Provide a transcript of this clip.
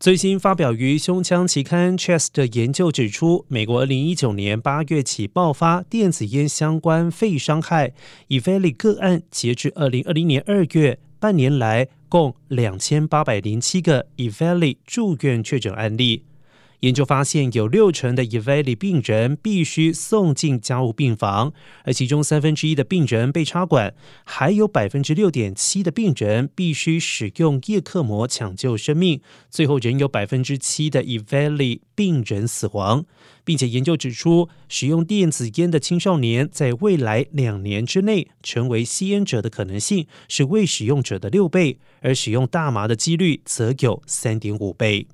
最新发表于胸腔期刊《Chest》的研究指出，美国2019年8月起爆发电子烟相关肺伤害，以非利个案，截至2020年2月，半年来共2807个以非利住院确诊案例。研究发现，有六成的 e v a l i 病人必须送进加护病房，而其中三分之一的病人被插管，还有百分之六点七的病人必须使用叶克膜抢救生命。最后，仍有百分之七的 e v a l i 病人死亡，并且研究指出，使用电子烟的青少年在未来两年之内成为吸烟者的可能性是未使用者的六倍，而使用大麻的几率则有三点五倍。